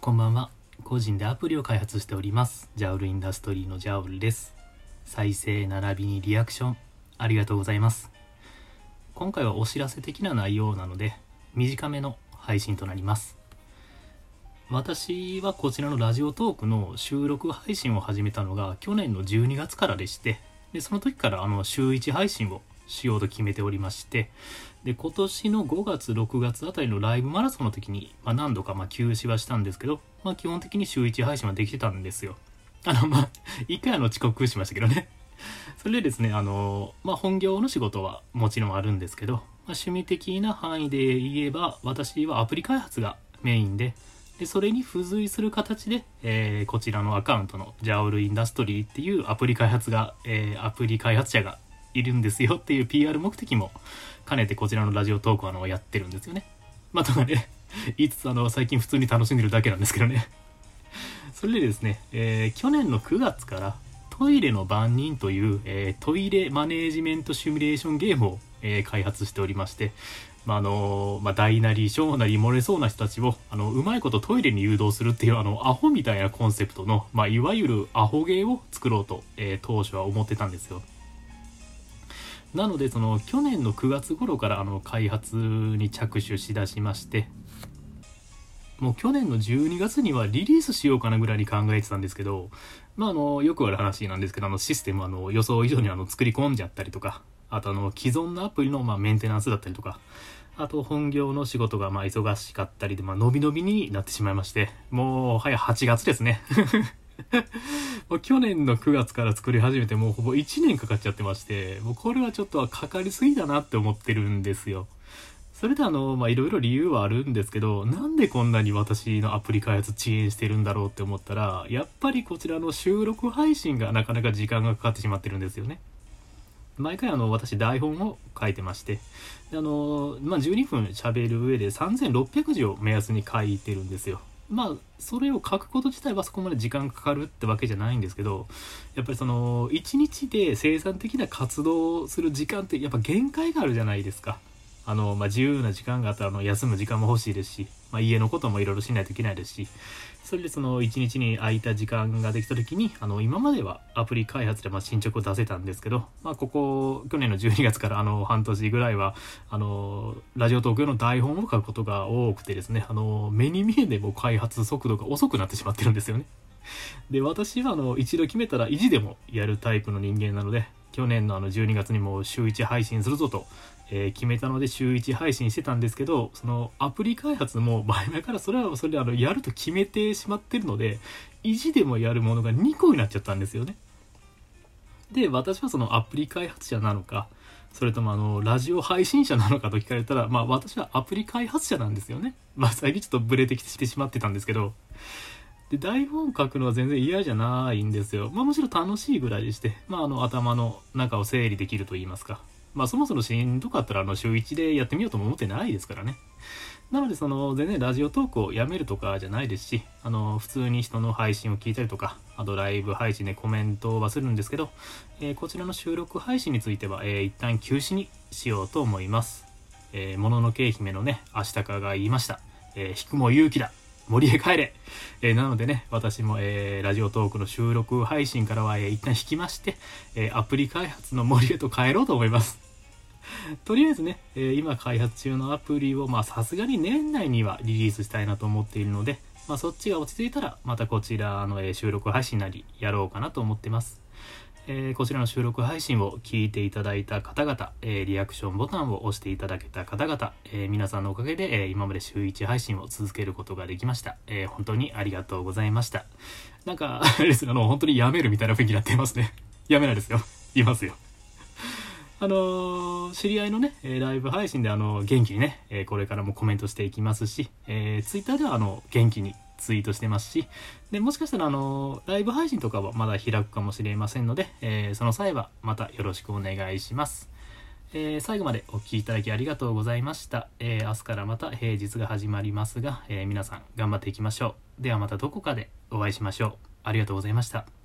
こんばんは。個人でアプリを開発しております。ジャウルインダストリーのジャウルです。再生並びにリアクション、ありがとうございます。今回はお知らせ的な内容なので、短めの配信となります。私はこちらのラジオトークの収録配信を始めたのが去年の12月からでして、でその時からあの週1配信をしようと決めておりまして、で今年の5月6月あたりのライブマラソンの時に、まあ、何度かま休止はしたんですけど、まあ、基本的に週1配信はできてたんですよ。あのまあ一回あの遅刻しましたけどね。それでですねあの、まあ、本業の仕事はもちろんあるんですけど、まあ、趣味的な範囲で言えば私はアプリ開発がメインででそれに付随する形で、えーこちらのアカウントのジャオルインダストリーっていうアプリ開発が、えーアプリ開発者がいるんですよっていう PR 目的も兼ねてこちらのラジオトークあのやってるんですよね。まあ、とかね、言いつつあの最近普通に楽しんでるだけなんですけどね。それでですね、えー去年の9月からトイレの番人という、えートイレマネージメントシミュレーションゲームを、えー開発しておりまして、まああのまあ、大なり小なり漏れそうな人たちをあのうまいことトイレに誘導するっていうあのアホみたいなコンセプトの、まあ、いわゆるアホゲーを作ろうと、えー当初は思ってたんですよ。なのでその去年の9月頃からあの開発に着手しだしましてもう去年の12月にはリリースしようかなぐらいに考えてたんですけど、まあ、あのよくある話なんですけどあのシステムあの予想以上にあの作り込んじゃったりとかあとあの既存のアプリのまあメンテナンスだったりとかあと本業の仕事がまあ忙しかったりで、まあのびのびになってしまいましてもう早8月ですね。去年の9月から作り始めてもうほぼ1年かかっちゃってましてもうこれはちょっとはかかりすぎだなって思ってるんですよ。それであのまいろいろ理由はあるんですけどなんでこんなに私のアプリ開発遅延してるんだろうって思ったらやっぱりこちらの収録配信がなかなか時間がかかってしまってるんですよね。毎回あの私台本を書いてましてあの、まあ、12分喋る上で3600字を目安に書いてるんですよ。まあそれを書くこと自体はそこまで時間かかるってわけじゃないんですけどやっぱりその1日で生産的な活動をする時間ってやっぱ限界があるじゃないですか。あの、まあ、自由な時間があったらあの休む時間も欲しいですし、まあ、家のこともいろいろしないといけないですしそれでその1日に空いた時間ができた時にあの今まではアプリ開発でま進捗を出せたんですけど、まあ、ここ去年の12月からあの半年ぐらいはあのラジオ東京の台本を書くことが多くてですねあの目に見えでも開発速度が遅くなってしまってるんですよね。で私はあの一度決めたら意地でもやるタイプの人間なので去年のあの12月にも週1配信するぞと、えー決めたので週1配信してたんですけどそのアプリ開発も前々からそれはそれであのやると決めてしまってるので意地でもやるものが2個になっちゃったんですよね。で私はそのアプリ開発者なのかそれともあのラジオ配信者なのかと聞かれたらまあ私はアプリ開発者なんですよね。まあ最近ちょっとブレてきてしまってたんですけどで台本書くのは全然嫌じゃないんですよ。まあむしろ楽しいぐらいでして、まああの頭の中を整理できると言いますか。まあそもそもしんどかったらあの週1でやってみようとも思ってないですからね。なのでその全然ラジオトークをやめるとかじゃないですし、あの普通に人の配信を聞いたりとか、あとライブ配信でコメントはするんですけど、えーこちらの収録配信については、えー一旦休止にしようと思います。えー、もののけ姫のね、アシタカが言いました。えー引くも勇気だ。森へ帰れ、えーなのでね、私も、えーラジオトークの収録配信からは、えー一旦引きまして、えアプリ開発の森へと帰ろうと思います。とりあえずね、え今開発中のアプリを、まさすがに年内にはリリースしたいなと思っているので、まあそっちが落ち着いたら、またこちらの、え収録配信なりやろうかなと思ってます。えーこちらの収録配信を聞いていただいた方々、えーリアクションボタンを押していただけた方々、えー皆さんのおかげで、え今まで週1配信を続けることができました。え本当にありがとうございました。なんか、あれですあの、本当にやめるみたいな雰囲気になっていますね。やめないですよ。いますよ。あの知り合いのね、えライブ配信であの元気にね、えこれからもコメントしていきますし、えー、ツイッターではあの元気にツイートしてますし、でもしかしたらあのライブ配信とかはまだ開くかもしれませんので、えーその際はまたよろしくお願いします。えー最後までお聴きいただきありがとうございました。えー明日からまた平日が始まりますが、え皆さん頑張っていきましょう。ではまたどこかでお会いしましょう。ありがとうございました。